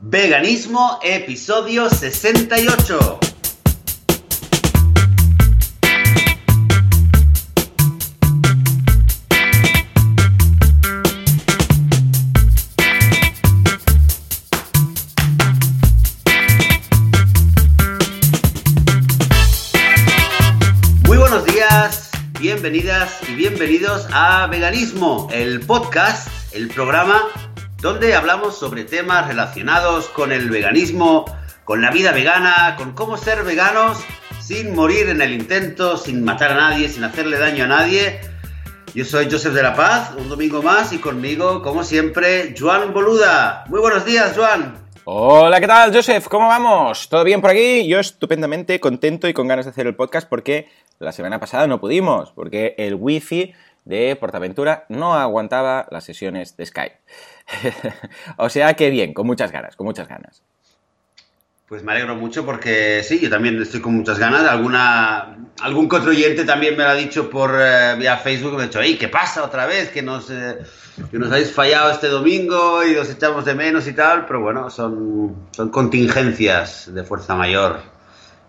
Veganismo, episodio 68. Muy buenos días, bienvenidas y bienvenidos a Veganismo, el podcast, el programa donde hablamos sobre temas relacionados con el veganismo, con la vida vegana, con cómo ser veganos sin morir en el intento, sin matar a nadie, sin hacerle daño a nadie. Yo soy Joseph de la Paz, un domingo más y conmigo, como siempre, Joan Boluda. Muy buenos días, Joan. Hola, ¿qué tal, Joseph? ¿Cómo vamos? ¿Todo bien por aquí? Yo estupendamente contento y con ganas de hacer el podcast porque la semana pasada no pudimos, porque el wifi de Portaventura no aguantaba las sesiones de Skype. o sea que bien, con muchas ganas, con muchas ganas. Pues me alegro mucho porque sí, yo también estoy con muchas ganas. Alguna, algún contribuyente también me lo ha dicho por eh, vía Facebook, me ha dicho, ¿qué pasa otra vez? Que nos, eh, que nos habéis fallado este domingo y os echamos de menos y tal, pero bueno, son, son contingencias de fuerza mayor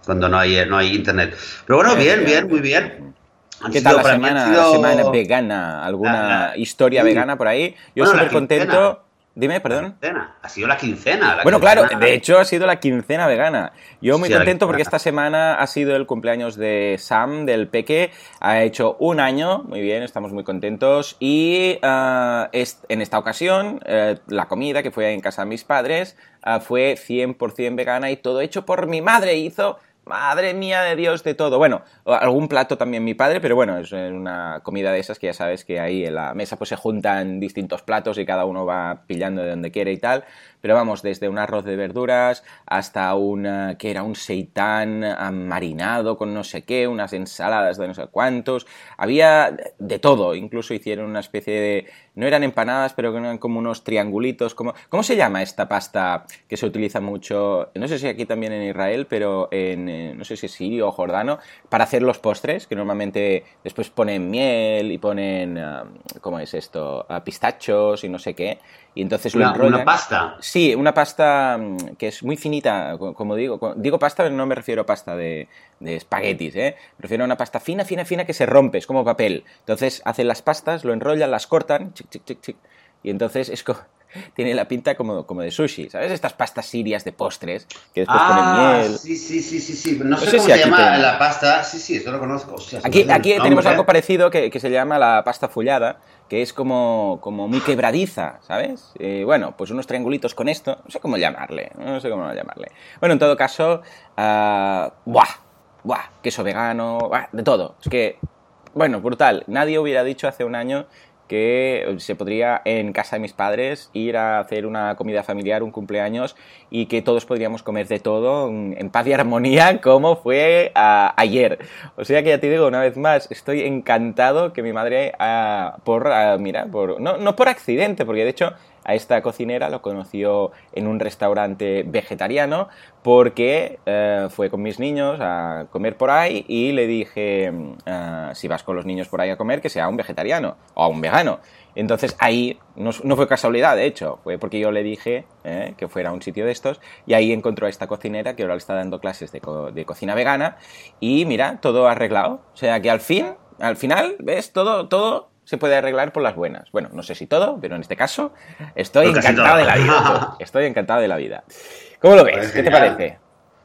cuando no hay, no hay internet. Pero bueno, bien, bien, muy bien. Han ¿Qué tal la semana, sido... semana, vegana? ¿Alguna la... sí. historia vegana por ahí? Yo Bueno, súper contento. Dime, perdón. Ha sido la quincena. la Bueno, quincena. claro, de hecho ha sido la quincena vegana. Yo muy Sí, contento porque esta semana ha sido el cumpleaños de Sam, del Peque. Ha hecho un año, muy bien, estamos muy contentos. Y ah, es- en esta ocasión, eh, la comida que fue en casa de mis padres ah, fue 100% vegana y todo hecho por mi madre. Hizo, madre mía de Dios, de todo. Bueno, algún plato también mi padre, pero bueno, es una comida de esas que ya sabes que ahí en la mesa pues se juntan distintos platos y cada uno va pillando de donde quiere y tal. Pero vamos, desde un arroz de verduras hasta un, eh, que era un seitán marinado con no sé qué, unas ensaladas de no sé cuántos. Había de todo, incluso hicieron una especie de... No eran empanadas, pero eran como unos triangulitos. Como, ¿Cómo se llama esta pasta que se utiliza mucho? No sé si aquí también en Israel, pero en, eh, no sé si sirio o jordano, para hacer los postres, que normalmente después ponen miel y ponen, ah, ¿cómo es esto? Ah, pistachos y no sé qué. Y entonces lo Una, enrollan. una pasta. Sí, una pasta mm, que es muy finita, co- como digo. Digo pasta, pero no me refiero a pasta de, de espaguetis, ¿eh? Me refiero a una pasta fina, fina, fina que se rompe, es como papel. Entonces hacen las pastas, lo enrollan, las cortan, chic, chic, chic, chic. Y entonces es tiene la pinta como, como de sushi, ¿sabes? Estas pastas sirias de postres que después Ah, ponen miel. sí, sí, sí, sí, sí. No, sé, sé cómo si se llama tenemos. la pasta. Sí, sí, eso lo conozco. Aquí, aquí tenemos algo parecido que, que se llama la pasta fullada, que es como, como muy quebradiza, ¿sabes? Eh, bueno, pues unos triangulitos con esto, no sé cómo llamarle, no sé cómo llamarle. Bueno, en todo caso, ah, ¡buah! ¡buah! Queso vegano, ¡buah! de todo. Es que, bueno, brutal. Nadie hubiera dicho hace un año que se podría en casa de mis padres ir a hacer una comida familiar, un cumpleaños y que todos podríamos comer de todo en paz y armonía como fue ayer. O sea que ya te digo una vez más, estoy encantado que mi madre, ah, por, ah, mira, por, no, no por accidente, porque de hecho a esta cocinera lo conoció en un restaurante vegetariano porque eh, fue con mis niños a comer por ahí y le dije, mm, ah, si vas con los niños por ahí a comer, que sea un vegetariano o un vegano. Entonces ahí, no, fue casualidad, de hecho, fue porque yo le dije eh, que fuera a un sitio de estos y ahí encontró a esta cocinera que ahora le está dando clases de, de cocina vegana y mira, todo arreglado. O sea que al fin, al final, ¿ves? Todo, todo se puede arreglar por las buenas. Bueno, no sé si todo, pero en este caso estoy Pero casi encantado de la vida. Estoy encantado de la vida. ¿Cómo lo ves? Pues ¿Qué te parece?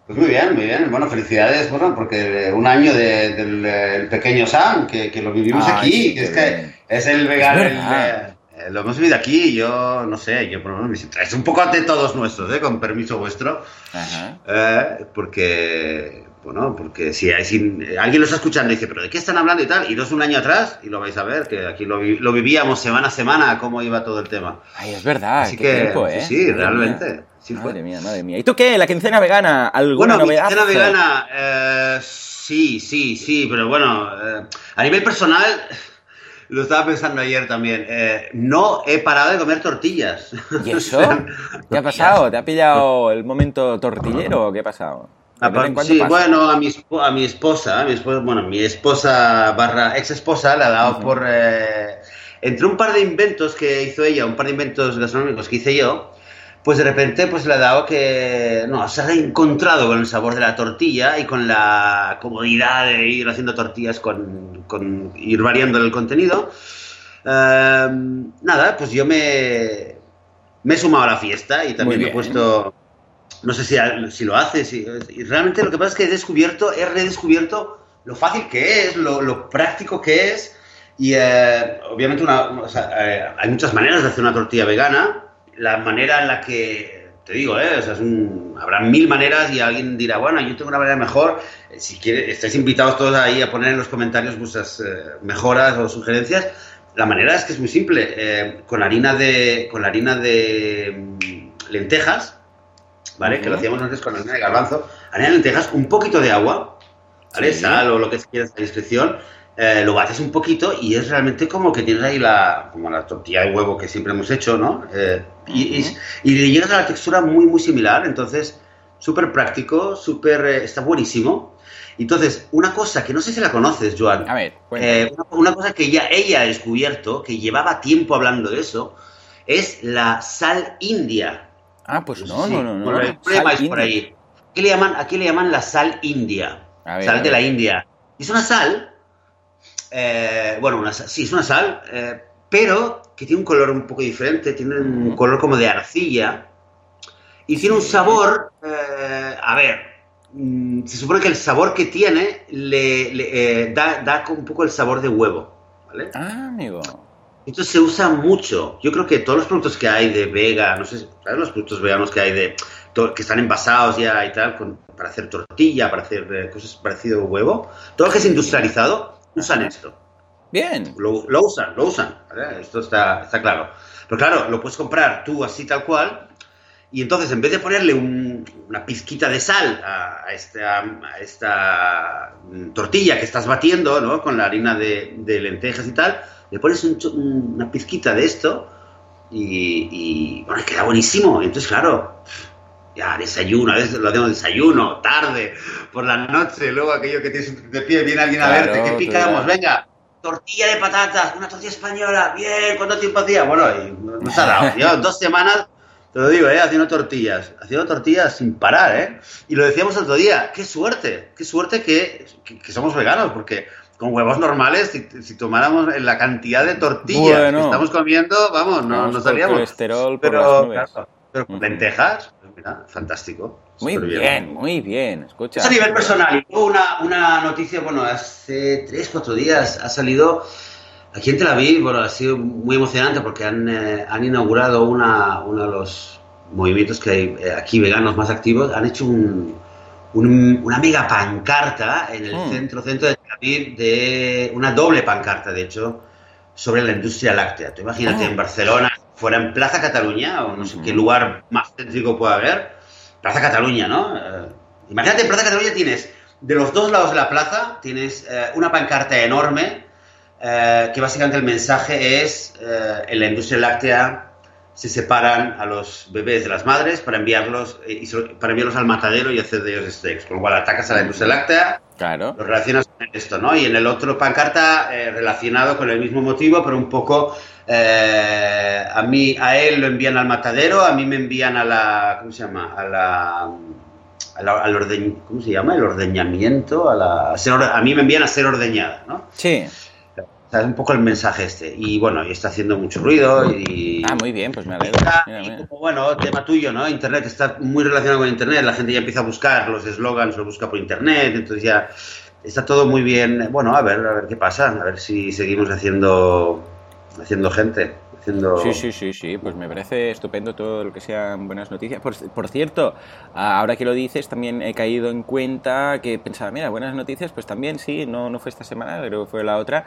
Pues muy bien, muy bien. Bueno, felicidades, bueno, porque un año de- del el pequeño Sam, que, que lo vivimos Ay, aquí, que es que bien. es el vegano. Es el, eh, eh, lo hemos vivido aquí, yo no sé, yo por lo menos me siento- Es un poco ante todos nuestros, ¿eh? con permiso vuestro. Ajá. Eh, porque, bueno, porque si, hay- si alguien lo está escuchando y dice, ¿pero de qué están hablando y tal? Iros un año atrás y lo vais a ver, que aquí lo, vi- lo vivíamos semana a semana, cómo iba todo el tema. Ay, es verdad. Así qué que, tiempo, ¿eh? sí, sí, realmente. mía. Sí fue. madre mía, madre mía. ¿Y tú qué? ¿La quincena vegana? ¿Alguna Bueno, novedad? cena vegana, eh, sí, sí, sí, pero bueno, eh, a nivel personal, lo estaba pensando ayer también, eh, no he parado de comer tortillas. ¿Y eso? ¿Qué ha pasado? ¿Te ha pillado el momento tortillero o qué ha pasado? Sí, pasa. bueno, a mi, a mi esposa, a mi esposa, bueno, mi esposa barra ex esposa le ha dado Ujú. por, eh, entre un par de inventos que hizo ella, un par de inventos gastronómicos que hice yo, pues de repente pues le ha dado que no, se ha encontrado con el sabor de la tortilla y con la comodidad de ir haciendo tortillas con, con ir variando el contenido. Em, nada, pues yo me, me he sumado a la fiesta y también me he puesto, no sé si, si lo haces, y realmente lo que pasa es que he descubierto, he redescubierto lo fácil que es, lo, práctico que es y eh, obviamente eh, hay muchas maneras de hacer una tortilla vegana la manera en la que, te digo, ¿eh? o habrá mil maneras y alguien dirá, bueno, yo tengo una manera mejor. Eh, si quieres, estáis invitados todos ahí a poner en los comentarios vuestras mejoras o sugerencias. La manera es que es muy simple. Con harina de, con harina de mm, lentejas, ¿vale? Que lo hacíamos antes con harina de garbanzo. Harina de lentejas, un poquito de agua, ¿vale? Sal o lo que quieras a discreción eh, lo bates un poquito y es realmente como que tienes ahí la, como la tortilla de huevo que siempre hemos hecho, ¿no? Eh, y, y, le llegas a la textura muy, muy similar, entonces súper práctico, súper, eh, está buenísimo. Entonces, una cosa que no sé si la conoces, Joan. A ver, una, una, cosa que ya ella ha descubierto, que llevaba tiempo hablando de eso, es la sal india. Ah, pues no, no, no, no. no, por ahí. ¿Qué le llaman, aquí le llaman la sal india. sal de la India. Es una sal eh, bueno, una, sí, es una sal, eh, pero que tiene un color un poco diferente, tiene un color como de arcilla y tiene un sabor, eh, a ver, mm, se supone que el sabor que tiene le, da, da, un poco el sabor de huevo, ¿vale? Ah, amigo. Entonces se usa mucho. Yo creo que todos los productos que hay de vega, no sé, ¿sabes los productos veganos que hay de que están envasados ya y tal, para hacer tortilla, para hacer cosas parecido a huevo, todo lo que es industrializado usan esto. Bien. Lo, usan, lo usan. Esto está, está claro. Pero claro, lo puedes comprar tú así tal cual. Y entonces, en vez de ponerle una pizquita de sal a, esta, a, esta, tortilla que estás batiendo, ¿no? Con la harina de, lentejas y tal, le pones una pizquita de esto y, y, bueno, queda buenísimo. Entonces, claro, ya desayuno, a veces lo hacemos desayuno, tarde, por la noche, luego aquello que tienes de pie, viene alguien a verte, ¿qué picamos? Venga, tortilla de patatas, una tortilla española, bien, ¿cuánto tiempo hacía? Bueno, y nos ha dado, dos semanas, te lo digo, ¿eh? haciendo tortillas, haciendo tortillas sin parar, ¿eh? Y lo decíamos el otro día, qué suerte, qué suerte que, que, somos veganos, porque con huevos normales, si, tomáramos la cantidad de tortillas que estamos comiendo, vamos, no, no salíamos. Colesterol por Pero, las nubes. pero con lentejas, mira, fantástico. Muy bien, muy bien. Escucha. Es a nivel personal. Y una, una noticia, bueno, hace tres, cuatro días ha salido aquí en Tel Aviv, bueno, ha sido muy emocionante porque han, eh, han inaugurado una, uno de los movimientos que hay eh, aquí veganos más activos. Han hecho un, una mega pancarta en el hmm. centro, centro de Tel Aviv, de una doble pancarta, de hecho, sobre la industria láctea. Tú imagínate ah. en Barcelona, fuera en Plaza Cataluña, o no sé qué lugar más céntrico puede haber, Plaza Cataluña, ¿no? Eh, imagínate, en Plaza Cataluña tienes, de los dos lados de la plaza, tienes eh, una pancarta enorme, eh, que básicamente el mensaje es, en la industria láctea se separan a los bebés de las madres para enviarlos, y para enviarlos al matadero y hacer de ellos steaks, con lo cual atacas a la industria láctea, claro. lo relacionas con esto, ¿no? Y en el otro pancarta, relacionado con el mismo motivo, pero un poco eh, a mí, a él lo envían al matadero, a mí me envían a la, ¿cómo se llama? A la, al orden, ¿cómo se llama? El ordeñamiento, a la, a, mí me envían a ser ordeñada, ¿no? Sí. Es un poco el mensaje este. Y bueno, y está haciendo mucho ruido y... Ah, muy bien, pues me alegro. bueno, tema tuyo, ¿no? Internet está muy relacionado con Internet, la gente ya empieza a buscar los eslogans, lo busca por Internet, entonces ya está todo muy bien. Bueno, a ver, a ver qué pasa, a ver si seguimos haciendo haciendo gente. Haciendo... Sí, sí, sí, sí, pues me parece estupendo todo lo que sean buenas noticias. Por, por, cierto, ahora que lo dices, también he caído en cuenta que pensaba, mira, buenas noticias, pues también sí, no, no fue esta semana, pero fue la otra.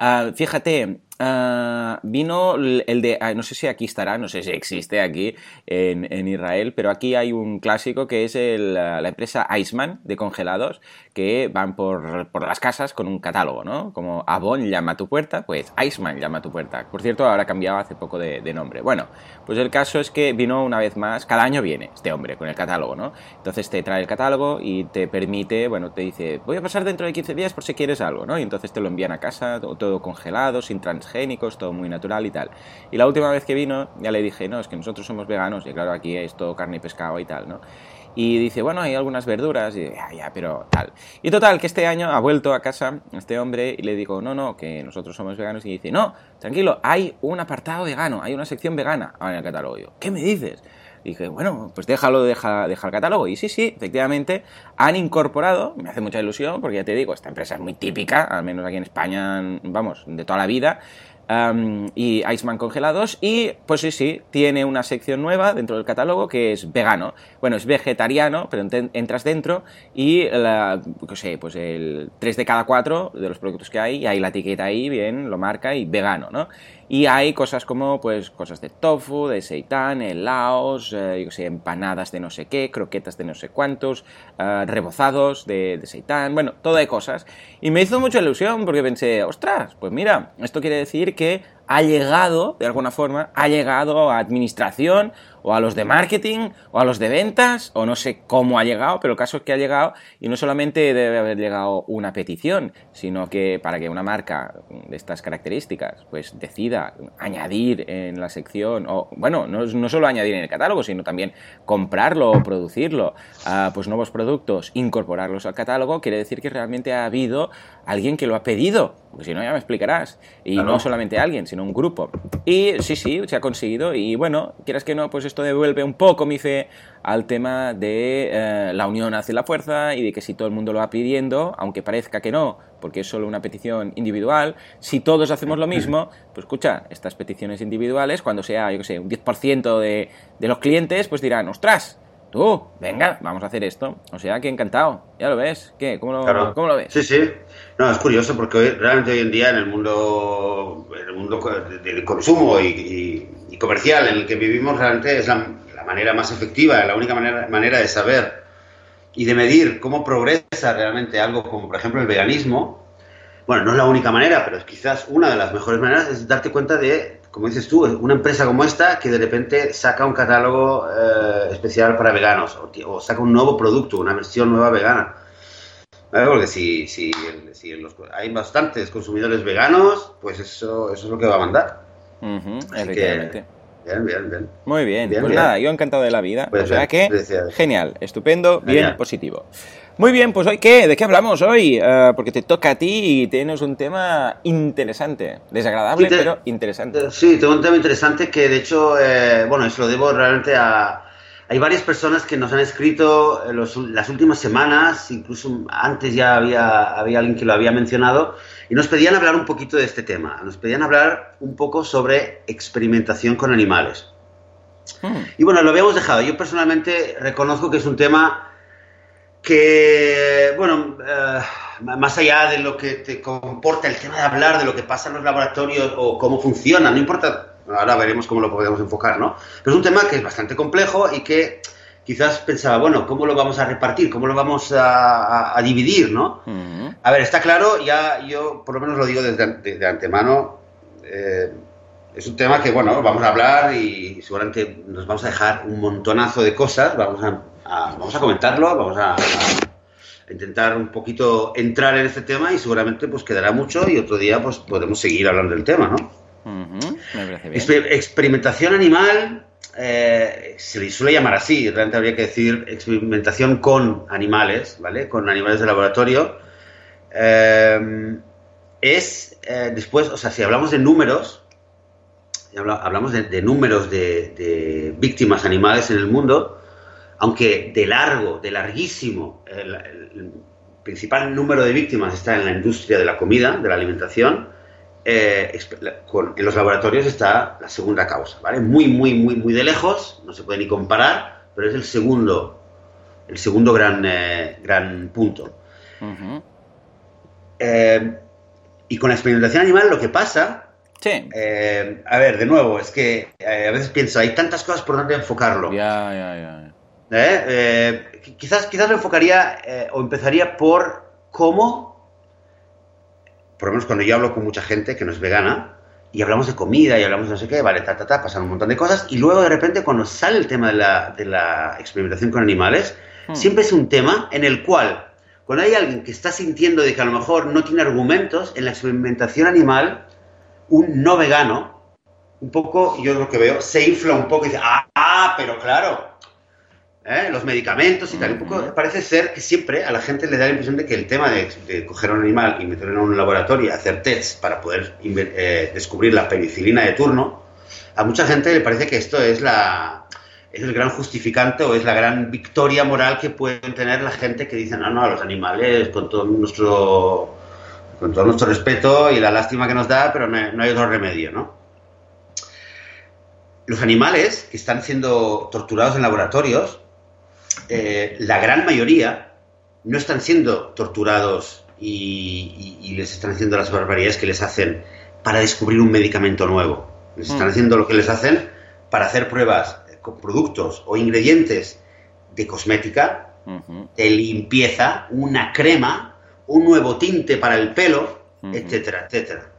Uh, fíjate, uh, vino el de, no sé si aquí estará, no sé si existe aquí en, en Israel, pero aquí hay un clásico que es el, la empresa Iceman de congelados que van por, por, las casas con un catálogo, ¿no? Como Avon llama a tu puerta, pues Iceman llama a tu puerta. Por cierto, ahora ha cambiado hace poco de, de, nombre. Bueno, pues el caso es que vino una vez más, cada año viene este hombre con el catálogo, ¿no? Entonces te trae el catálogo y te permite, bueno, te dice, voy a pasar dentro de 15 días por si quieres algo, ¿no? Y entonces te lo envían a casa, todo todo congelado, sin transgénicos, todo muy natural y tal. Y la última vez que vino ya le dije, no, es que nosotros somos veganos y claro, aquí es todo carne y pescado y tal, ¿no? Y dice, bueno, hay algunas verduras, y ya, ya, pero tal. Y total, que este año ha vuelto a casa este hombre y le digo, no, no, que nosotros somos veganos. Y dice, no, tranquilo, hay un apartado vegano, hay una sección vegana en el catálogo. ¿qué me dices? Dije, bueno, pues déjalo, deja, deja el catálogo. Y sí, sí, efectivamente, han incorporado, me hace mucha ilusión, porque ya te digo, esta empresa es muy típica, al menos aquí en España, vamos, de toda la vida, y Iceman congelados. Y pues sí, sí, tiene una sección nueva dentro del catálogo que es vegano. Bueno, es vegetariano, pero entras dentro y la, sé, pues el 3 de cada 4 de los productos que hay, y hay la etiqueta ahí, bien, lo marca y vegano, ¿no? Y hay cosas como, pues, cosas de tofu, de seitan, helados, eh, yo sé, empanadas de no sé qué, croquetas de no sé cuántos, eh, rebozados de, de seitan, bueno, todo de cosas. Y me hizo mucha ilusión porque pensé, ostras, pues mira, esto quiere decir que ha llegado, de alguna forma, ha llegado a administración o a los de marketing o a los de ventas o no sé cómo ha llegado, pero el caso es que ha llegado y no solamente debe haber llegado una petición, sino que para que una marca de estas características pues decida añadir en la sección o bueno, no, no solo añadir en el catálogo, sino también comprarlo o producirlo, pues nuevos productos, incorporarlos al catálogo, quiere decir que realmente ha habido alguien que lo ha pedido, porque si no ya me explicarás, y no solamente alguien, sino un grupo. Y sí, sí, se ha conseguido y bueno, quieras que no, pues esto devuelve un poco mi fe al tema de eh, la unión hace la fuerza y de que si todo el mundo lo va pidiendo, aunque parezca que no, porque es solo una petición individual, si todos hacemos lo mismo, pues escucha, estas peticiones individuales, cuando sea, yo que sé, un 10% de, de los clientes, pues dirán, ostras, tú, venga, vamos a hacer esto. O sea, que encantado, ya lo ves. ¿Qué? ¿Cómo lo, ¿cómo lo ves? Sí, sí. No, es curioso porque realmente hoy en día en el mundo, el mundo del consumo y, comercial en el que vivimos realmente es la, manera más efectiva, la única manera, manera de saber y de medir cómo progresa realmente algo como por ejemplo el veganismo. Bueno, no es la única manera, pero es quizás una de las mejores maneras es darte cuenta de como dices tú, una empresa como esta que de repente saca un catálogo eh, especial para veganos o, saca un nuevo producto, una versión nueva vegana. Porque si, si, hay bastantes consumidores veganos, pues eso, eso es lo que va a mandar. efectivamente. bien, bien, bien. Muy bien. pues nada, yo encantado de la vida. Pues o sea que, genial, estupendo, bien, positivo. Muy bien, pues hoy qué, ¿de qué hablamos hoy? Eh, porque te toca a ti y tienes un tema interesante, desagradable, pero interesante. Eh, sí, tengo un tema interesante que de hecho, eh, bueno, eso lo debo realmente a... Hay varias personas que nos han escrito en las últimas semanas, incluso antes ya había, había alguien que lo había mencionado, y nos pedían hablar un poquito de este tema. Nos pedían hablar un poco sobre experimentación con animales. Hmm. Y bueno, lo habíamos dejado. Yo personalmente reconozco que es un tema que, bueno, eh, más allá de lo que te comporta el tema de hablar de lo que pasa en los laboratorios o cómo funciona, no importa, ahora veremos cómo lo podemos enfocar, ¿no? Pero es un tema que es bastante complejo y que quizás pensaba, bueno, ¿cómo lo vamos a repartir? ¿Cómo lo vamos a, dividir, no? A ver, está claro, ya yo por lo menos lo digo desde de, antemano, eh, es un tema que, bueno, vamos a hablar y seguramente nos vamos a dejar un montonazo de cosas, vamos a vamos a comentarlo, vamos a, intentar un poquito entrar en este tema y seguramente pues quedará mucho y otro día pues podemos seguir hablando del tema, ¿no? Experimentación animal eh, se le suele llamar así, realmente habría que decir experimentación con animales, ¿vale? Con animales de laboratorio. Eh, es eh, después, o sea, si hablamos de números, hablamos de, números de, víctimas animales en el mundo, aunque de largo, de larguísimo, el, principal número de víctimas está en la industria de la comida, de la alimentación, eh, en los laboratorios está la segunda causa, ¿vale? Muy, muy, muy, muy de lejos, no se puede ni comparar, pero es el segundo, el segundo gran, eh, gran punto. Eh, y con la experimentación animal lo que pasa Sí. a ver, de nuevo, es que a veces pienso, hay tantas cosas por donde enfocarlo. Ya, ya, ya. ¿Eh? Eh, quizás, quizás lo enfocaría eh, o empezaría por cómo, por lo menos cuando yo hablo con mucha gente que no es vegana, y hablamos de comida y hablamos de no sé qué, vale, ta, ta, ta, pasan un montón de cosas, y luego de repente cuando sale el tema de la, de la experimentación con animales, hmm. siempre es un tema en el cual cuando hay alguien que está sintiendo de que a lo mejor no tiene argumentos en la experimentación animal, un no vegano, un poco, yo lo que veo, se infla un poco y dice, ah, ah pero claro, ¿eh? los medicamentos y tal. Un poco parece ser que siempre a la gente le da la impresión de que el tema de, coger a un animal y meterlo en un laboratorio y hacer tests para poder eh, descubrir la penicilina de turno, a mucha gente le parece que esto es la es el gran justificante o es la gran victoria moral que pueden tener la gente que dice, no, no, a los animales, con todo nuestro con todo nuestro respeto y la lástima que nos da, pero no hay otro remedio, ¿no? Los animales que están siendo torturados en laboratorios eh, la gran mayoría no están siendo torturados y, les están haciendo las barbaridades que les hacen para descubrir un medicamento nuevo. Les están mm. haciendo lo que les hacen para hacer pruebas con productos o ingredientes de cosmética, de limpieza, una crema, un nuevo tinte para el pelo, etcétera, etcétera.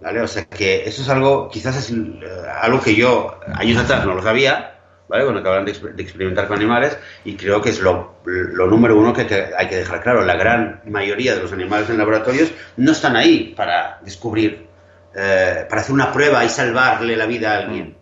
¿Vale? O sea que eso es algo, quizás es eh, algo que yo años atrás no lo sabía, ¿vale? Acaban de, experimentar con animales, y creo que es lo, número uno que, hay que dejar claro. La gran mayoría de los animales en laboratorios no están ahí para descubrir, eh, para hacer una prueba y salvarle la vida a alguien.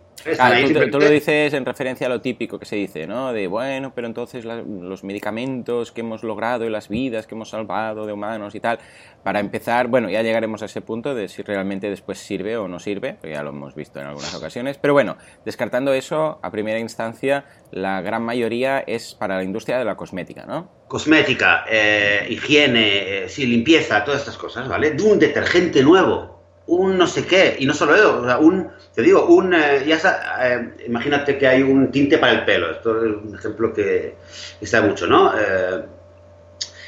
Tú, lo dices en referencia a lo típico que se dice, ¿no? De, bueno, pero entonces los medicamentos que hemos logrado y las vidas que hemos salvado de humanos y tal, para empezar, bueno, ya llegaremos a ese punto de si realmente después sirve o no sirve, ya lo hemos visto en algunas ocasiones, pero bueno, descartando eso, a primera instancia, la gran mayoría es para la industria de la cosmética, ¿no? Cosmética, eh, higiene, eh, sí, limpieza, todas estas cosas, ¿vale? De un detergente nuevo, un no sé qué, y no solo eso, o sea, un, te digo, un, eh, ya eh, imagínate que hay un tinte para el pelo, esto es un ejemplo que está mucho, ¿no? Eh,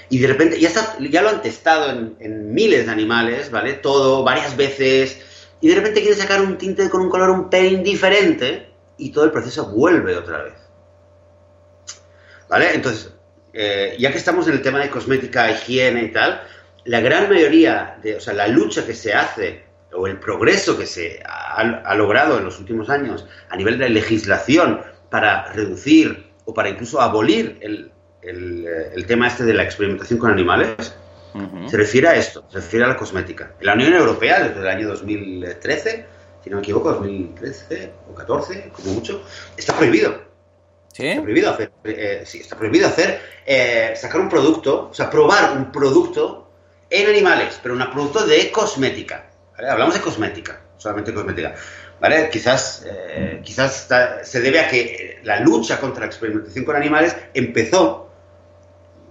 y de repente, ya, está, ya lo han testado en, miles de animales, ¿vale? Todo, varias veces, y de repente quiere sacar un tinte con un color un pelín diferente, y todo el proceso vuelve otra vez. ¿Vale? Entonces, ya que estamos en el tema de cosmética, higiene y tal, la gran mayoría de, o sea, la lucha que se hace o el progreso que se ha, logrado en los últimos años a nivel de legislación para reducir o para incluso abolir el, el, tema este de la experimentación con animales, se refiere a esto, se refiere a la cosmética. En la Unión Europea, desde el año 2013, si no me equivoco, 2013 o 14, como mucho, está prohibido. ¿Sí? Está prohibido hacer, eh, sí, está prohibido hacer, eh, sacar un producto, o sea, probar un producto en animales, pero un producto de cosmética. Hablamos de cosmética, solamente cosmética. ¿Vale? Quizás, eh, quizás se debe a que la lucha contra la experimentación con animales empezó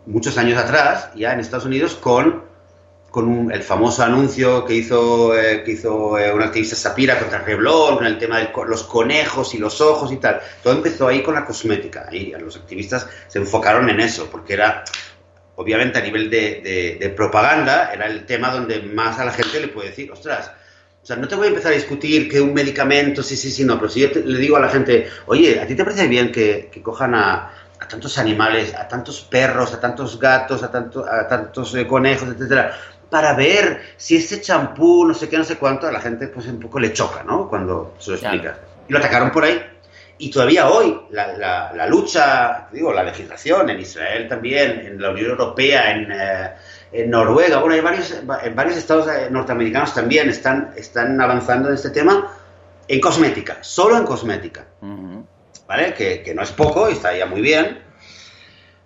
muchos años atrás, ya en Estados Unidos, con, con el famoso anuncio que hizo, eh, que hizo eh, activista Sapira contra Revlon, con el tema de los conejos y los ojos y tal. Todo empezó ahí con la cosmética. Y los activistas se enfocaron en eso, porque era obviamente a nivel de, propaganda, era el tema donde más a la gente le puede decir, ostras, o sea, no te voy a empezar a discutir que un medicamento, sí, sí, sí, no, pero si yo le digo a la gente, oye, ¿a ti te parece bien que, cojan a, tantos animales, a tantos perros, a tantos gatos, a, tanto, a tantos eh, conejos, etcétera, para ver si ese champú, no sé qué, no sé cuánto, a la gente pues un poco le choca, ¿no? Cuando se lo explica. Y lo atacaron por ahí. Y todavía hoy la, la, lucha, digo, la legislación en Israel también, en la Unión Europea, en, eh, en Noruega, bueno, hay varios, en varios estados eh, norteamericanos también están, están avanzando en este tema en cosmética, solo en cosmética. ¿Vale? Que, que, no es poco y está ya muy bien.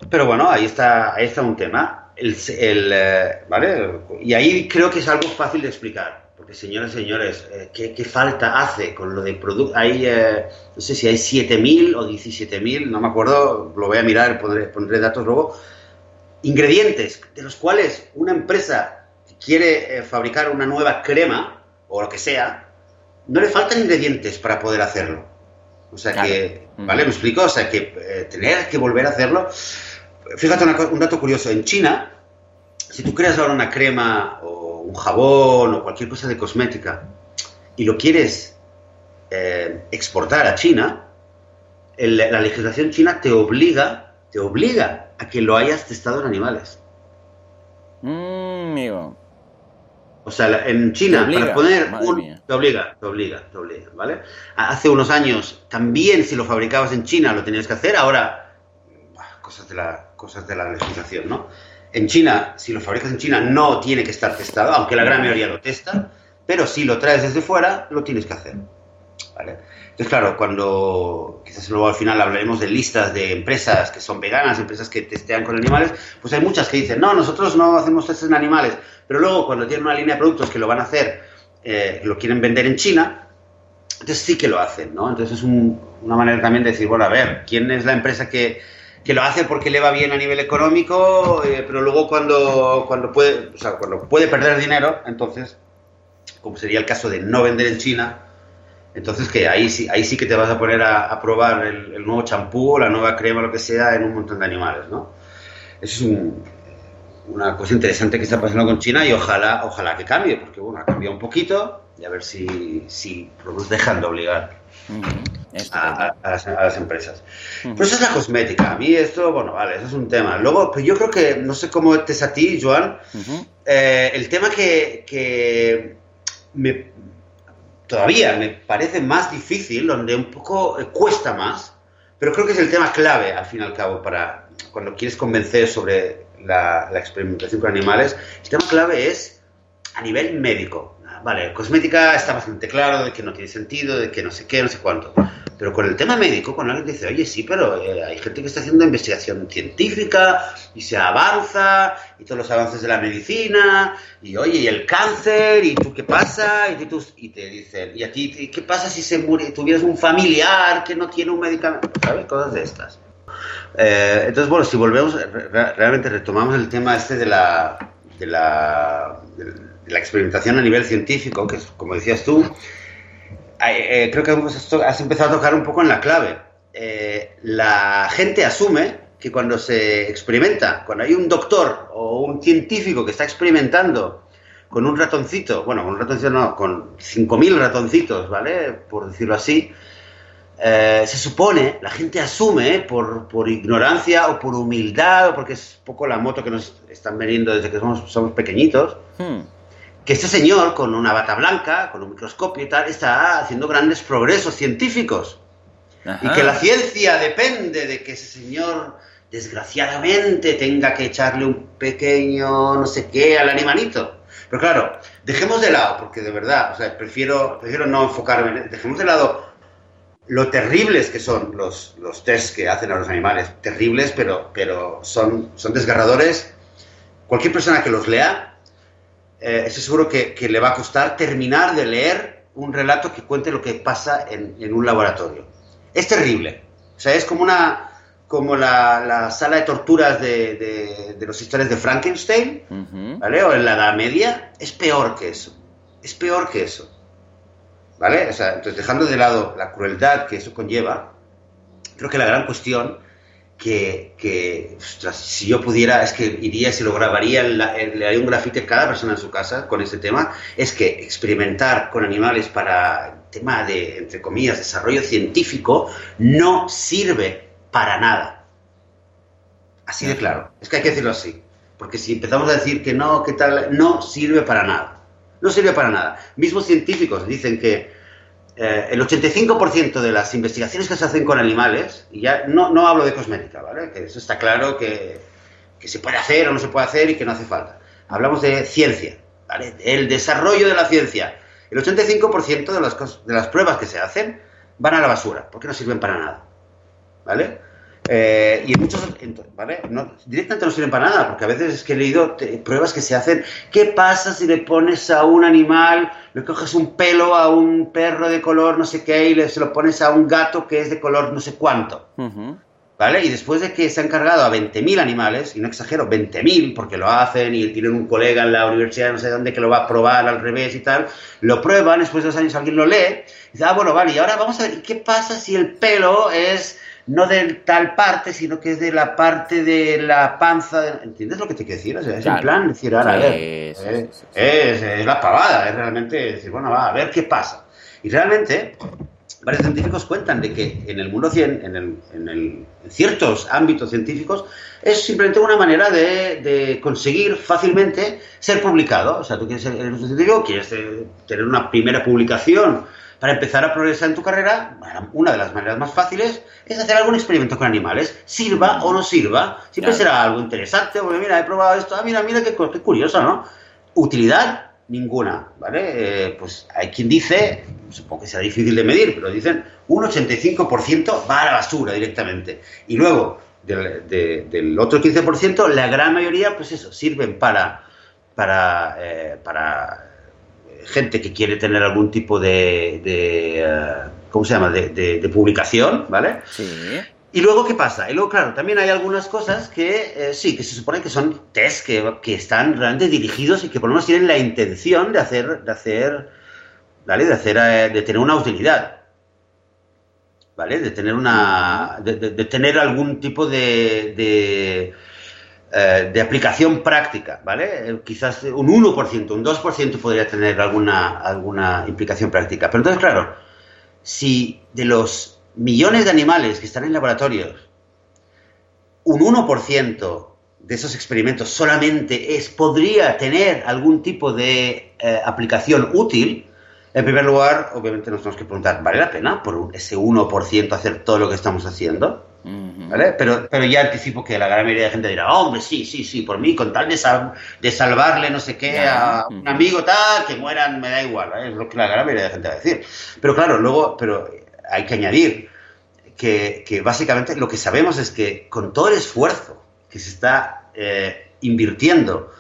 Pero bueno, ahí está, ahí está un tema. El, el, eh, ¿Vale? Y ahí creo que es algo fácil de explicar. Porque, señores y señores, eh, ¿qué, falta hace con lo de producto? Hay, eh, no sé si hay 7.000 o 17.000, no me acuerdo, lo voy a mirar, pondré, pondré datos luego. Ingredientes de los cuales una empresa quiere eh, fabricar una nueva crema o lo que sea, no le faltan ingredientes para poder hacerlo. O sea que, ¿vale? ¿Me explico? O sea que tener que volver a hacerlo. Fíjate un dato curioso. En China, si tú creas ahora una crema o un jabón o cualquier cosa de cosmética y lo quieres eh, exportar a China, la legislación china te obliga, te obliga a que lo hayas testado en animales. Mm, amigo. O sea, en China, para poner un... Te obliga, te obliga, te obliga, ¿vale? Hace unos años también si lo fabricabas en China lo tenías que hacer, ahora cosas de la, cosas de la legislación, ¿no? En China, si lo fabricas en China, no tiene que estar testado, aunque la gran mayoría lo testa, pero si lo traes desde fuera, lo tienes que hacer. ¿vale? Entonces, claro, cuando quizás luego al final hablaremos de listas de empresas que son veganas, empresas que testean con animales, pues hay muchas que dicen, no, nosotros no hacemos testes en animales, pero luego cuando tienen una línea de productos que lo van a hacer, eh, lo quieren vender en China, entonces sí que lo hacen, ¿no? Entonces es una manera también de decir, bueno, a ver, ¿quién es la empresa que, que lo hace porque le va bien a nivel económico, eh, pero luego cuando, cuando, puede, o sea, cuando puede perder dinero, entonces, como sería el caso de no vender en China, entonces que ahí sí, ahí sí que te vas a poner a, probar el, nuevo champú, la nueva crema, lo que sea, en un montón de animales, ¿no? Eso es una cosa interesante que está pasando con China y ojalá, ojalá que cambie, porque bueno, ha cambiado un poquito y a ver si, si nos dejan de obligar a, las, empresas. Pero eso es la cosmética. A mí esto, bueno, vale, eso es un tema. Luego, pues yo creo que, no sé cómo te es a ti, Joan, eh, el tema que, que me, todavía me parece más difícil, donde un poco eh, cuesta más, pero creo que es el tema clave, al fin y al cabo, para cuando quieres convencer sobre la, la experimentación con animales. El tema clave es a nivel médico vale, cosmética está bastante claro de que no tiene sentido, de que no sé qué, no sé cuánto. Pero con el tema médico, cuando alguien dice, oye, sí, pero eh, hay gente que está haciendo investigación científica y se avanza, y todos los avances de la medicina, y oye, y el cáncer, y tú qué pasa, y, tú, y te dicen, y a ti, ¿qué pasa si se muere, tuvieras un familiar que no tiene un medicamento? ¿Sabes? Cosas de estas. Eh, entonces, bueno, si volvemos, realmente retomamos el tema este de la, de la, la experimentación a nivel científico, que es, como decías tú, eh, creo que has empezado a tocar un poco en la clave. Eh, la gente asume que cuando se experimenta, cuando hay un doctor o un científico que está experimentando con un ratoncito, bueno, con un ratoncito no, con 5.000 ratoncitos, ¿vale? Por decirlo así, eh, se supone, la gente asume por, por, ignorancia o por humildad, o porque es poco la moto que nos están veniendo desde que somos, somos pequeñitos, hmm que este señor, con una bata blanca, con un microscopio y tal, está haciendo grandes progresos científicos. Y que la ciencia depende de que ese señor, desgraciadamente, tenga que echarle un pequeño no sé qué al animalito. Pero claro, dejemos de lado, porque de verdad, o sea, prefiero, prefiero no enfocarme, dejemos de lado lo terribles que son los, los tests que hacen a los animales. Terribles, pero, pero son, son desgarradores. Cualquier persona que los lea eh, estoy seguro que, le va a costar terminar de leer un relato que cuente lo que pasa en, un laboratorio. Es terrible. O sea, es como una como la, sala de torturas de, de, los historias de Frankenstein, ¿vale? O en la Edad Media, es peor que eso. Es peor que eso. ¿Vale? O sea, entonces, dejando de lado la crueldad que eso conlleva, creo que la gran cuestión que, si yo pudiera, es que iría, se lo grabaría, le haría un grafite a cada persona en su casa con este tema, es que experimentar con animales para tema de, entre comillas, desarrollo científico, no sirve para nada. Así de claro. Es que hay que decirlo así. Porque si empezamos a decir que no, que tal, no sirve para nada. No sirve para nada. Mismos científicos dicen que eh, el 85% de las investigaciones que se hacen con animales, y ya no, no hablo de cosmética, ¿vale? Que eso está claro que, que, se puede hacer o no se puede hacer y que no hace falta. Hablamos de ciencia, ¿vale? El desarrollo de la ciencia. El 85% de las, de las pruebas que se hacen van a la basura, porque no sirven para nada, ¿vale? Eh, y en muchos, ¿vale? Directamente no sirven para nada, porque a veces es que he leído pruebas que se hacen. ¿Qué pasa si le pones a un animal, le coges un pelo a un perro de color no sé qué y le, se lo pones a un gato que es de color no sé cuánto? ¿Vale? Y después de que se han cargado a 20.000 animales, y no exagero, 20.000, porque lo hacen y tienen un colega en la universidad, no sé dónde, que lo va a probar al revés y tal, lo prueban, después de dos años alguien lo lee, y dice, ah, bueno, vale, y ahora vamos a ver, ¿qué pasa si el pelo es no de tal parte, sino que es de la parte de la panza. ¿Entiendes lo que te quiero decir? O sea, es en plan decir, ahora, a ver, eh, es, la pavada, es realmente decir, bueno, va, a ver qué pasa. Y realmente, varios científicos cuentan de que en el mundo, cien, en, el, en, el, ciertos ámbitos científicos, es simplemente una manera de, de, conseguir fácilmente ser publicado. O sea, tú quieres ser un científico, quieres tener una primera publicación para empezar a progresar en tu carrera, una de las maneras más fáciles es hacer algún experimento con animales, sirva o no sirva, siempre será algo interesante, porque mira, he probado esto, ah, mira, mira qué, qué curioso, ¿no? Utilidad, ninguna, ¿vale? Eh, pues hay quien dice, supongo que sea difícil de medir, pero dicen un 85% va a la basura directamente. Y luego, del, otro 15%, la gran mayoría, pues eso, sirven para, para, eh, para gente que quiere tener algún tipo de, de eh, ¿cómo se llama?, de, publicación, ¿vale? Sí. Y luego, ¿qué pasa? Y luego, claro, también hay algunas cosas que eh, sí, que se supone que son test que, que, están realmente dirigidos y que por lo menos tienen la intención de hacer, de hacer, ¿vale? De hacer, eh, de tener una utilidad. ¿Vale? De tener una, de, tener algún tipo de, de, eh, de, aplicación práctica, ¿vale? Quizás un 1%, un 2% podría tener alguna, alguna implicación práctica. Pero entonces, claro, si de los millones de animales que están en laboratorios, un 1% de esos experimentos solamente es, podría tener algún tipo de eh, aplicación útil, en primer lugar, obviamente nos tenemos que preguntar, ¿vale la pena por ese 1% hacer todo lo que estamos haciendo? ¿Vale? Pero, pero ya anticipo que la gran mayoría de gente dirá, hombre, sí, sí, sí, por mí, con tal de, de salvarle no sé qué a un amigo tal, que mueran, me da igual, es lo que la gran mayoría de gente va a decir. Pero claro, luego, pero hay que añadir que, básicamente lo que sabemos es que con todo el esfuerzo que se está eh, invirtiendo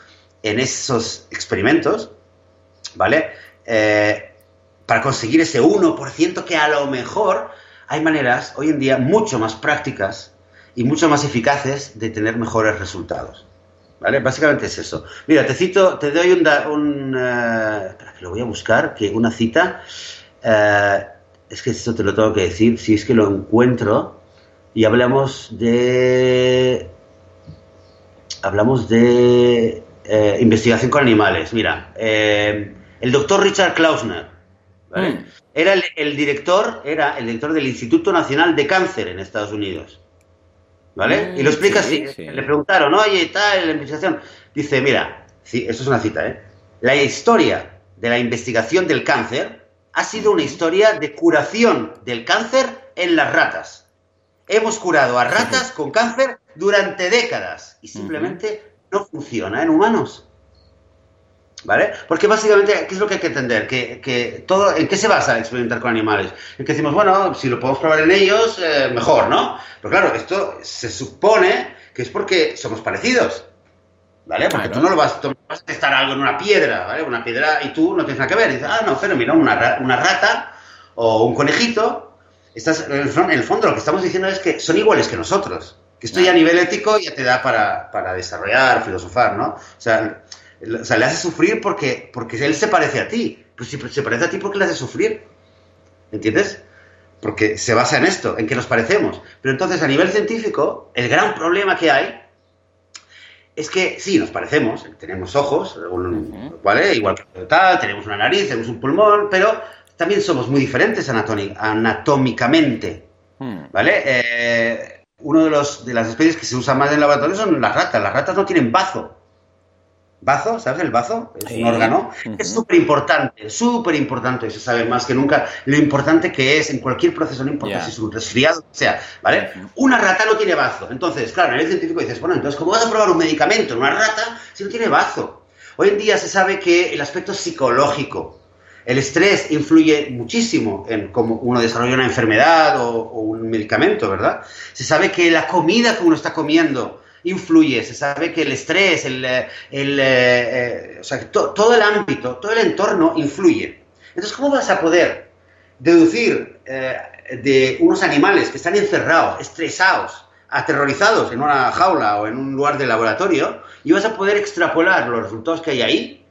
en esos experimentos, ¿vale? Eh, para conseguir ese 1% que a lo mejor hay maneras hoy en día mucho más prácticas y mucho más eficaces de tener mejores resultados. ¿Vale? Básicamente es eso. Mira, te cito, te doy un... un eh, espera, que lo voy a buscar, que una cita es que esto te lo tengo que decir, si es que lo encuentro, y hablamos de... Hablamos de eh, investigación con animales. Mira, eh, el doctor Richard Klausner, ¿vale? Mm. Era el, director, era el director del Instituto Nacional de Cáncer en Estados Unidos. ¿Vale? y lo explica así. Le preguntaron, oye, tal, la investigación. Dice, mira, sí, esto es una cita, ¿eh? La historia de la investigación del cáncer ha sido una historia de curación del cáncer en las ratas. Hemos curado a ratas con cáncer durante décadas y simplemente no funciona en humanos. ¿Vale? Porque básicamente, ¿qué es lo que hay que entender? Que, todo, ¿En qué se basa experimentar con animales? En que decimos, bueno, si lo podemos probar en ellos, eh, mejor, ¿no? Pero claro, esto se supone que es porque somos parecidos. ¿vale? Porque tú no lo vas, vas, a testar algo en una piedra, ¿vale? Una piedra y tú no tienes nada que ver. Y dices, ah, no, pero mira, una, una rata o un conejito. Estás, en, el, fondo lo que estamos diciendo es que son iguales que nosotros. Que esto ya a nivel ético ya te da para, para desarrollar, filosofar, ¿no? O sea, o sea, le hace sufrir porque, porque él se parece a ti. Pues si se parece a ti, ¿por qué le hace sufrir? ¿Entiendes? Porque se basa en esto, en que nos parecemos. Pero entonces, a nivel científico, el gran problema que hay es que sí, nos parecemos, tenemos ojos, ¿vale? Igual que tal, tenemos una nariz, tenemos un pulmón, pero también somos muy diferentes anatómicamente, hmm. ¿vale? Eh, uno de, los, de las especies que se usa más en el laboratorio son las ratas. Las ratas no tienen bazo. Bazo, ¿sabes? El bazo es un órgano. Es súper importante, súper importante, y se sabe más que nunca lo importante que es en cualquier proceso, no importa si es un resfriado, o sea, ¿vale? Una rata no tiene bazo. Entonces, claro, en el científico dices, bueno, entonces, ¿cómo vas a probar un medicamento en una rata si no tiene bazo? Hoy en día se sabe que el aspecto psicológico, el estrés influye muchísimo en cómo uno desarrolla una enfermedad o, o un medicamento, ¿verdad? Se sabe que la comida que uno está comiendo influye, se sabe que el estrés, el, eh, el eh, eh, o sea, todo el ámbito, todo el entorno influye. Entonces, ¿cómo vas a poder deducir de unos animales que están encerrados, estresados, aterrorizados en una jaula o en un lugar de laboratorio, y vas a poder extrapolar los resultados que hay ahí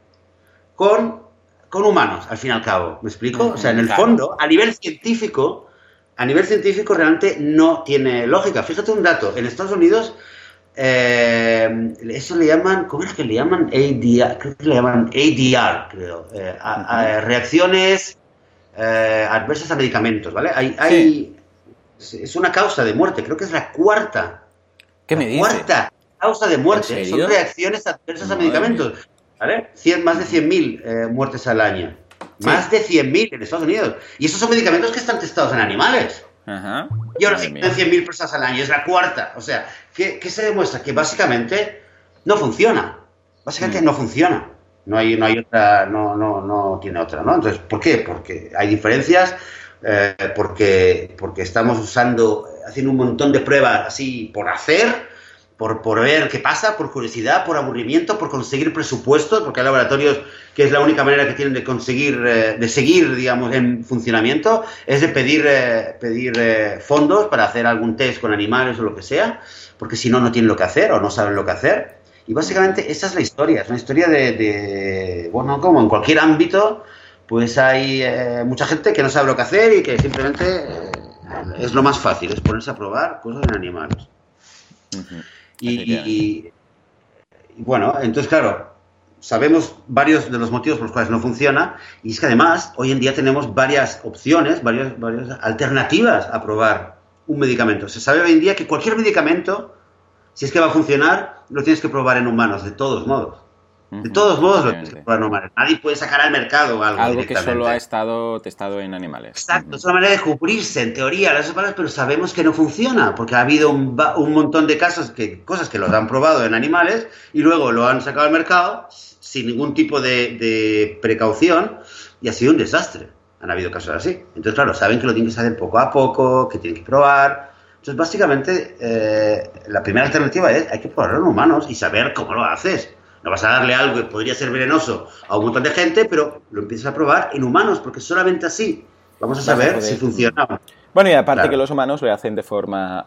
con, con humanos, al fin y al cabo? ¿Me explico? O sea, en el fondo, a nivel científico, a nivel científico realmente no tiene lógica. Fíjate un dato, en Estados Unidos eh, eso le llaman, ¿cómo es que le llaman? ADR, creo que le llaman ADR, creo. Eh, reacciones eh, adversas a medicamentos, ¿vale? Hay, Es una causa de muerte, creo que es la cuarta. ¿Qué me dices? Cuarta causa de muerte. Son reacciones adversas a medicamentos, ¿vale? más de 100.000 muertes al año. Más de 100.000 en Estados Unidos. Y esos son medicamentos que están testados en animales. Y ahora sí, 100.000 personas al año, es la cuarta. O sea, ¿qué, se demuestra? Que básicamente no funciona. Básicamente mm. no funciona. No hay, no hay otra, no, no, no tiene otra, ¿no? Entonces, ¿por qué? Porque hay diferencias, eh, porque, porque estamos usando, haciendo un montón de pruebas así por hacer, por, por ver qué pasa, por curiosidad, por aburrimiento, por conseguir presupuestos, porque hay laboratorios que es la única manera que tienen de conseguir, eh, de seguir, digamos, en funcionamiento, es de pedir, eh, pedir eh, fondos para hacer algún test con animales o lo que sea, porque si no, no tienen lo que hacer o no saben lo que hacer. Y básicamente esa es la historia, es una historia de, de bueno, como en cualquier ámbito, pues hay mucha gente que no sabe lo que hacer y que simplemente es lo más fácil, es ponerse a probar cosas en animales. Y, bueno, entonces, claro, sabemos varios de los motivos por los cuales no funciona y es que además hoy en día tenemos varias opciones, varias, varias alternativas a probar un medicamento. Se sabe hoy en día que cualquier medicamento, si es que va a funcionar, lo tienes que probar en humanos, de todos modos. De todos modos, nadie puede sacar al mercado algo. Algo que solo ha estado testado en animales. Exacto, es una manera de cubrirse, en teoría, las palabras, pero sabemos que no funciona, porque ha habido un, montón de casos, que, cosas que los han probado en animales y luego lo han sacado al mercado sin ningún tipo de, precaución y ha sido un desastre. Han habido casos así. Entonces, claro, saben que lo tienen que hacer poco a poco, que tienen que probar. Entonces, básicamente, eh, la primera alternativa es hay que probarlo en humanos y saber cómo lo haces no vas a darle algo que podría ser venenoso a un montón de gente, pero lo empiezas a probar en humanos, porque solamente así vamos a saber si funciona. Bueno, y aparte que los humanos lo hacen de forma,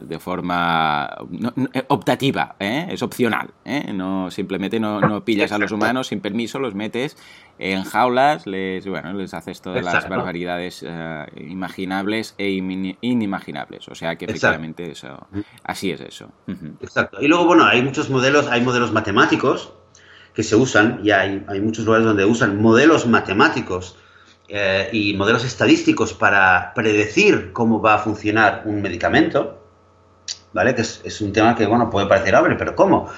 de forma eh, optativa, ¿eh? es opcional. ¿eh? No, simplemente no, pillas a los humanos sin permiso, los metes en jaulas, les, bueno, les haces todas las barbaridades imaginables e inimaginables. O sea que efectivamente eso, así es eso. Exacto. Y luego, bueno, hay muchos modelos, hay modelos matemáticos que se usan y hay, hay muchos lugares donde usan modelos matemáticos eh, y modelos estadísticos para predecir cómo va a funcionar un medicamento, ¿vale? Que es, un tema que, bueno, puede parecer abre, pero ¿cómo?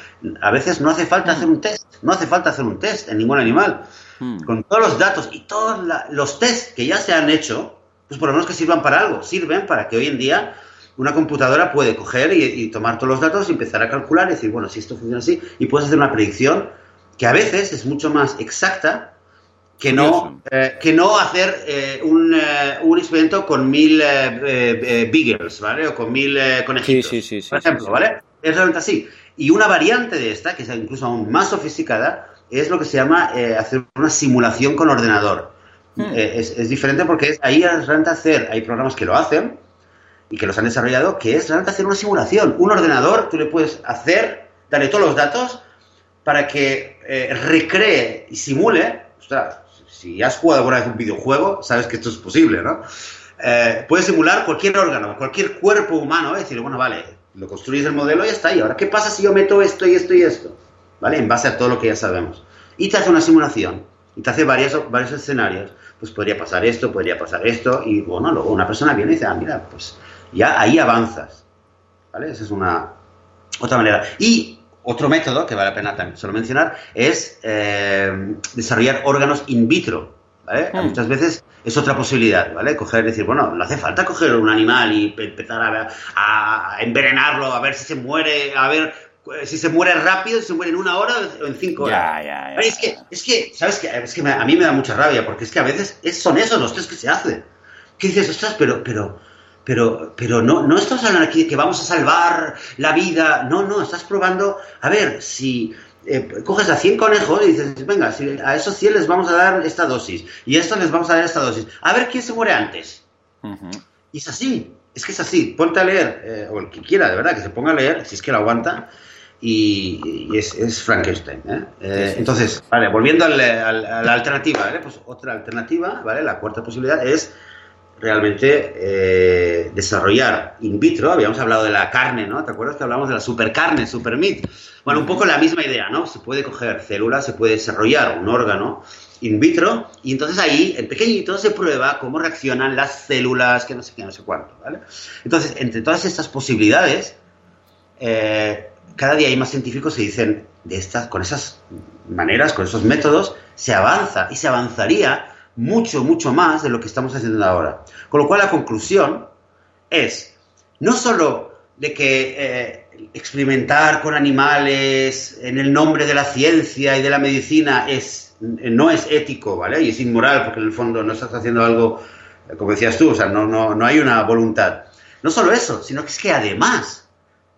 A veces no hace falta hacer un test, no hace falta hacer un test en ningún animal. Hmm. Con todos los datos y todos los tests que ya se han hecho, pues por lo menos que sirvan para algo, sirven para que hoy en día una computadora puede coger y, y tomar todos los datos y empezar a calcular y decir, bueno, si esto funciona así, y puedes hacer una predicción que a veces es mucho más exacta que no, eh, que no hacer eh, un, eh, un, experimento con mil beagles, ¿vale? O con mil conejitos, sí, sí, sí, por ejemplo, ¿vale? Es realmente así. Y una variante de esta, que es incluso aún más sofisticada, es lo que se llama hacer una simulación con ordenador. Hmm. Es, es, diferente porque es, ahí es realmente hacer, hay programas que lo hacen y que los han desarrollado, que es realmente hacer una simulación. Un ordenador, tú le puedes hacer, darle todos los datos para que recree y simule, ostras, si has jugado alguna vez un videojuego, sabes que esto es posible, ¿no? Eh, puedes simular cualquier órgano, cualquier cuerpo humano, es decir, bueno, vale, lo construyes el modelo y ya está. ahí. ahora, ¿qué pasa si yo meto esto y esto y esto? ¿Vale? En base a todo lo que ya sabemos. Y te hace una simulación, y te hace varios, varios escenarios. Pues podría pasar esto, podría pasar esto, y bueno, luego una persona viene y dice, ah, mira, pues ya ahí avanzas. ¿Vale? Esa es una otra manera. Y otro método que vale la pena también solo mencionar es eh, desarrollar órganos in vitro. ¿vale? Hmm. Muchas veces es otra posibilidad, ¿vale? Coger, decir, bueno, no hace falta coger un animal y empezar a, envenenarlo, a ver si se muere, a ver eh, si se muere rápido, si se muere en una hora o en cinco horas. Ya, ya, Es que, es que, ¿sabes qué? Es que a mí me da mucha rabia, porque es que a veces son esos los test que se hacen. ¿Qué dices, ostras, pero, pero, pero, pero no, no estamos hablando aquí de que vamos a salvar la vida. No, no, estás probando. A ver, si eh, coges a 100 conejos y dices, venga, si a esos 100 les vamos a dar esta dosis y a estos les vamos a dar esta dosis. A ver quién se muere antes. Y es así, es que es así. Ponte a leer, eh, o el que quiera, de verdad, que se ponga a leer, si es que lo aguanta. Y, es, Frankenstein. ¿eh? entonces, vale, volviendo a la alternativa, Pues otra alternativa, ¿vale? La cuarta posibilidad es realmente eh, desarrollar in vitro, habíamos hablado de la carne, ¿no? ¿Te acuerdas que hablamos de la supercarne, super meat? Bueno, un poco la misma idea, ¿no? Se puede coger células, se puede desarrollar un órgano in vitro y entonces ahí, en pequeñito, se prueba cómo reaccionan las células, que no sé qué, no sé cuánto, ¿vale? Entonces, entre todas estas posibilidades, eh, cada día hay más científicos que dicen, de estas, con esas maneras, con esos métodos, se avanza y se avanzaría mucho, mucho más de lo que estamos haciendo ahora. Con lo cual la conclusión es no solo de que eh, experimentar con animales en el nombre de la ciencia y de la medicina es, no es ético, ¿vale? Y es inmoral porque en el fondo no estás haciendo algo, eh, como decías tú, o sea, no, no, no hay una voluntad. No solo eso, sino que es que además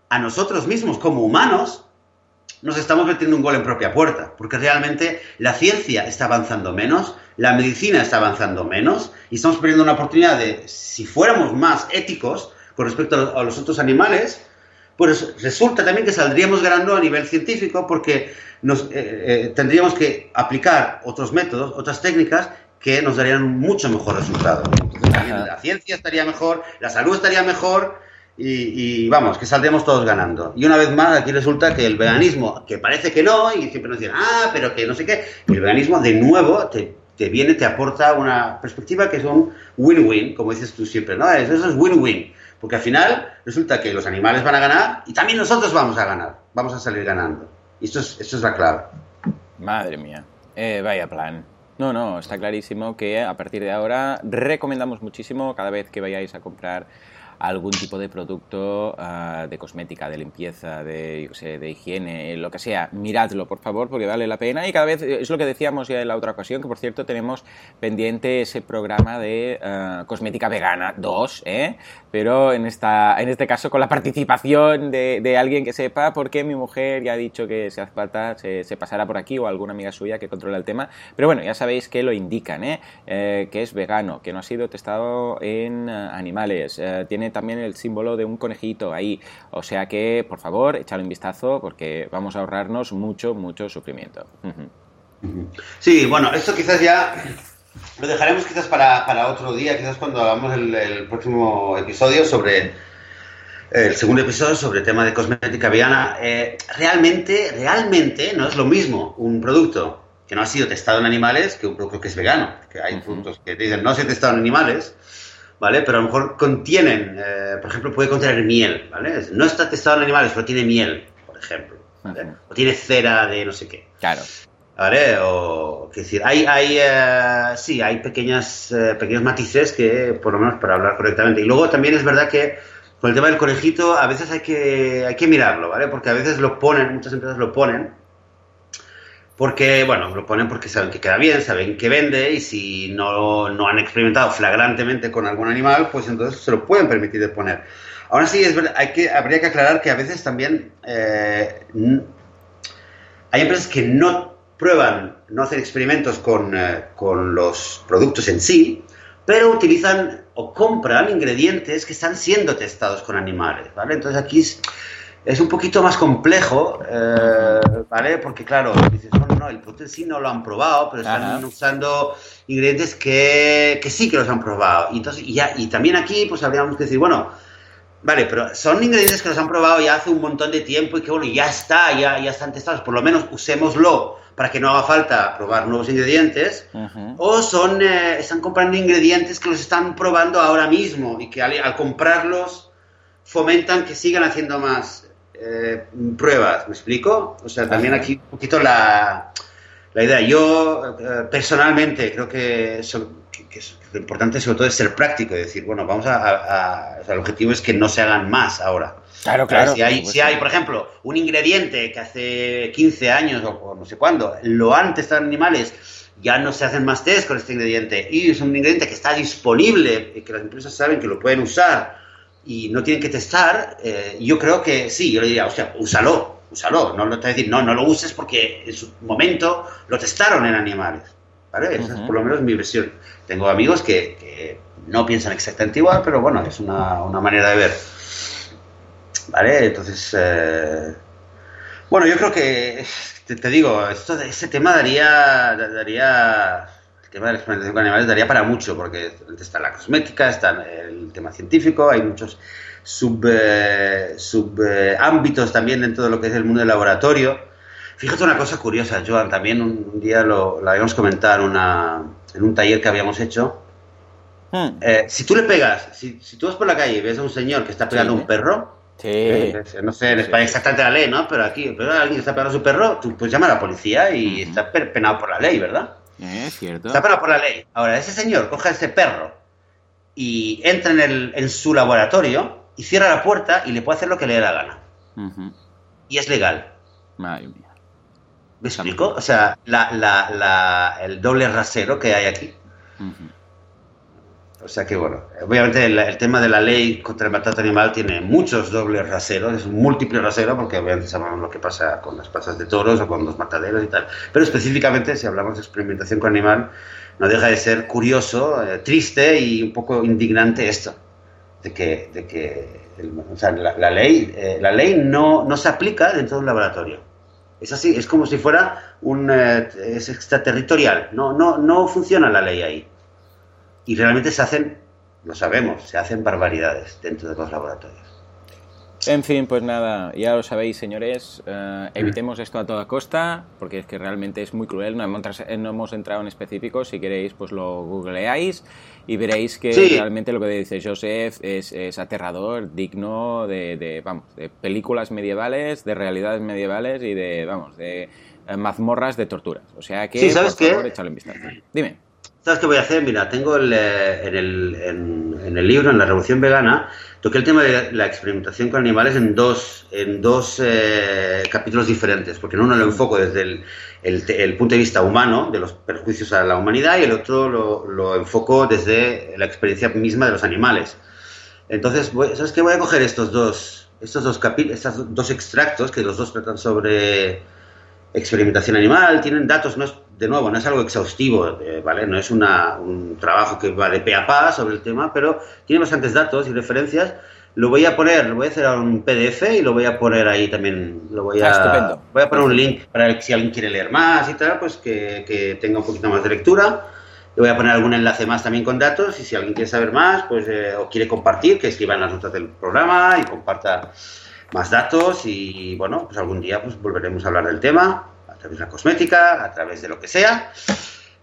a nosotros mismos como humanos nos estamos metiendo un gol en propia puerta, porque realmente la ciencia está avanzando menos, la medicina está avanzando menos y estamos perdiendo una oportunidad de, si fuéramos más éticos con respecto a los otros animales, pues resulta también que saldríamos ganando a nivel científico porque nos, eh, eh, tendríamos que aplicar otros métodos, otras técnicas que nos darían mucho mejor resultado. Entonces, la ciencia estaría mejor, la salud estaría mejor y, vamos, que saldremos todos ganando. Y una vez más, aquí resulta que el veganismo, que parece que no, y siempre nos dicen, ah, pero que no sé qué, el veganismo de nuevo te, te viene, te aporta una perspectiva que es un win-win, como dices tú siempre, ¿no? Eso, es win-win, porque al final resulta que los animales van a ganar y también nosotros vamos a ganar, vamos a salir ganando. Y esto es, esto es la clave. Madre mía, eh, vaya plan. No, no, está clarísimo que a partir de ahora recomendamos muchísimo cada vez que vayáis a comprar algún tipo de producto ah, de cosmética, de limpieza, de, de higiene, lo que sea, miradlo por favor porque vale la pena y cada vez, es lo que decíamos ya en la otra ocasión, que por cierto tenemos pendiente ese programa de ah, cosmética vegana 2, ¿eh? pero en, esta, en este caso con la participación de, alguien que sepa, porque mi mujer ya ha dicho que si hace falta se, pasará por aquí o alguna amiga suya que controla el tema, pero bueno, ya sabéis que lo indican, ¿eh? eh que es vegano, que no ha sido testado en ah, animales, eh, tiene también el símbolo de un conejito ahí. O sea que, por favor, échale un vistazo porque vamos a ahorrarnos mucho, mucho sufrimiento. Sí, bueno, esto quizás ya lo dejaremos quizás para, otro día, quizás cuando hagamos el, próximo episodio sobre el segundo episodio sobre el tema de cosmética vegana. Eh, realmente, realmente no es lo mismo un producto que no ha sido testado en animales que un producto que es vegano. Que hay productos que dicen no se ha testado en animales ¿vale? Pero a lo mejor contienen, eh, por ejemplo, puede contener miel, ¿vale? No está testado en animales, pero tiene miel, por ejemplo, O tiene cera de no sé qué. Claro. ¿Vale? O, es decir, hay, hay eh, sí, hay pequeñas, eh, pequeños matices que, por lo menos, para hablar correctamente. Y luego también es verdad que con el tema del conejito, a veces hay que, hay que mirarlo, ¿vale? Porque a veces lo ponen, muchas empresas lo ponen, porque, bueno, lo ponen porque saben que queda bien, saben que vende y si no, no han experimentado flagrantemente con algún animal, pues entonces se lo pueden permitir de poner. Ahora sí, es verdad, hay que, habría que aclarar que a veces también eh, hay empresas que no prueban, no hacen experimentos con, eh, con los productos en sí, pero utilizan o compran ingredientes que están siendo testados con animales, ¿vale? Entonces aquí es un poquito más complejo, eh, ¿vale? Porque claro, dices, no, no, el producto sí no lo han probado, pero están usando ingredientes que, que, sí que los han probado. Y, entonces, y, ya, y también aquí, pues habríamos que decir, bueno, vale, pero son ingredientes que los han probado ya hace un montón de tiempo y que, bueno, ya está, ya, ya están testados, por lo menos usémoslo para que no haga falta probar nuevos ingredientes, o son, eh, están comprando ingredientes que los están probando ahora mismo y que al comprarlos fomentan que sigan haciendo más eh, pruebas, ¿me explico? O sea, también aquí un poquito la, la idea. Yo eh, personalmente creo que, lo importante sobre todo es ser práctico y decir, bueno, vamos a, el objetivo es que no se hagan más ahora. Claro, claro. Si hay, si hay, por ejemplo, un ingrediente que hace 15 años o, no sé cuándo lo han testado animales, ya no se hacen más test con este ingrediente y es un ingrediente que está disponible y que las empresas saben que lo pueden usar y no tienen que testar, eh, yo creo que sí, yo le diría, o sea, úsalo, úsalo, no lo te decir, no, no lo uses porque en su momento lo testaron en animales, ¿vale? Esa es por lo menos mi versión. Tengo amigos que, no piensan exactamente igual, pero bueno, es una, una manera de ver, ¿vale? Entonces, eh, bueno, yo creo que, te, digo, esto, este tema daría, daría tema de la experimentación con animales daría para mucho, porque está la cosmética, está el tema científico, hay muchos sub, eh, sub eh, ámbitos también dentro de lo que es el mundo del laboratorio. Fíjate una cosa curiosa, Joan, también un, día lo, habíamos comentado en, una, en un taller que habíamos hecho. Hmm. Eh, si tú le pegas, si, si, tú vas por la calle y ves a un señor que está pegando a un perro, Sí. no sé, en España exactamente la ley, ¿no? Pero aquí, pero alguien está pegando a su perro, tú puedes llamar a la policía y está penado por la ley, ¿verdad? Es cierto. Está penado por la ley. Ahora, ese señor coge a ese perro y entra en, el, en su laboratorio y cierra la puerta y le puede hacer lo que le dé la gana. Y es legal. Madre mía. ¿Me explico? O sea, la- la- la- el doble rasero que hay aquí. O sea que bueno, obviamente el, tema de la ley contra el maltrato animal tiene muchos dobles raseros, es un múltiple rasero porque obviamente sabemos lo que pasa con las pasas de toros o con los mataderos y tal. Pero específicamente si hablamos de experimentación con animal, no deja de ser curioso, eh, triste y un poco indignante esto, de que, de que o sea, la, la ley, eh, la ley no, no se aplica dentro de un laboratorio. Es así, es como si fuera un eh, es extraterritorial, no, no, no funciona la ley ahí. Y realmente se hacen, lo sabemos, se hacen barbaridades dentro de los laboratorios. En fin, pues nada, ya lo sabéis, señores, eh, evitemos esto a toda costa, porque es que realmente es muy cruel, no hemos, eh, no hemos entrado en específicos, si queréis pues lo googleáis y veréis que Sí. realmente lo que dice Joseph es, es aterrador, digno de, de, vamos, de películas medievales, de realidades medievales y de, vamos, de eh, mazmorras de torturas. O sea que, Sí, ¿sabes por qué? favor, échale un vistazo. Dime. ¿Sabes qué voy a hacer? Mira, tengo el, eh, en, el, en, el libro, en la Revolución Vegana, toqué el tema de la experimentación con animales en dos, en dos eh, capítulos diferentes, porque en uno lo enfoco desde el, punto de vista humano, de los perjuicios a la humanidad, y el otro lo, lo enfoco desde la experiencia misma de los animales. Entonces, ¿sabes qué? Voy a coger estos dos, estos dos capítulos, estos dos extractos, que los dos tratan sobre experimentación animal, tienen datos, no es, de nuevo, no es algo exhaustivo, eh, ¿vale? No es una- un trabajo que va de pe a pa sobre el tema, pero tiene bastantes datos y referencias. Lo voy a poner, lo voy a hacer a un PDF y lo voy a poner ahí también, lo voy a, Ah, estupendo. voy a poner un link para que si alguien quiere leer más y tal, pues que, que tenga un poquito más de lectura. Le voy a poner algún enlace más también con datos y si alguien quiere saber más, pues eh, o quiere compartir, que escriba en las notas del programa y comparta más datos y bueno, pues algún día pues volveremos a hablar del tema a través de la cosmética, a través de lo que sea.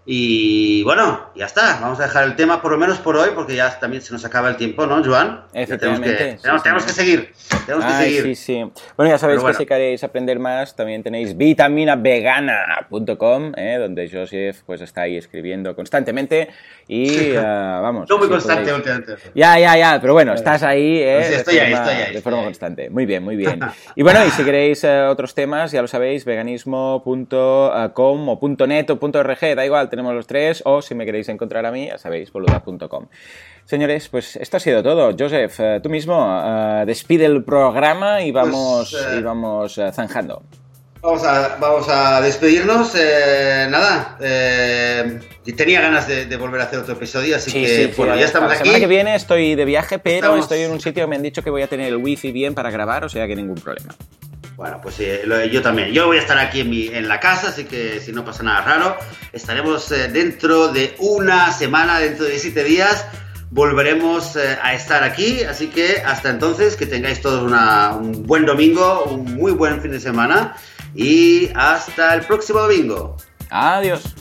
Y bueno, ya está, vamos a dejar el tema por lo menos por hoy porque ya también se nos acaba el tiempo, ¿no, Joan? Ya tenemos que, Efectivamente, sí, tenemos, tenemos que seguir, tenemos que Ay, seguir. sí, sí. Bueno, ya sabéis bueno. que si queréis aprender más, también tenéis vitaminavegana.com, ¿eh? donde Joseph pues está ahí escribiendo constantemente y ah, vamos. No muy constante últimamente. Ya, ya, ya, pero bueno, estás ahí, ¿eh? De estoy ahí, forma- estoy ahí, De forma ahí. constante. Muy bien, muy bien. Y bueno, y si queréis eh, otros temas, ya lo sabéis, veganismo.com o .net o .org, da igual, tenemos los tres, o si me queréis encontrar a mí, ya sabéis, boluda.com. Señores, pues esto ha sido todo. Joseph, eh, tú mismo, eh, despide el programa y vamos, Pues, eh, y vamos zanjando. Vamos a, vamos a despedirnos. eh, nada, eh, tenía ganas de, de volver a hacer otro episodio, así que bueno, ya estamos La aquí. semana que viene estoy de viaje, pero Estamos- estoy en un sitio me han dicho que voy a tener el wifi bien para grabar, o sea que ningún problema. Bueno, pues eh, yo también. Yo voy a estar aquí en, la casa, así que si no pasa nada raro, estaremos eh, dentro de una semana, dentro de siete días, volveremos eh, a estar aquí. Así que hasta entonces, que tengáis todos un buen domingo, un muy buen fin de semana y hasta el próximo domingo. Adiós.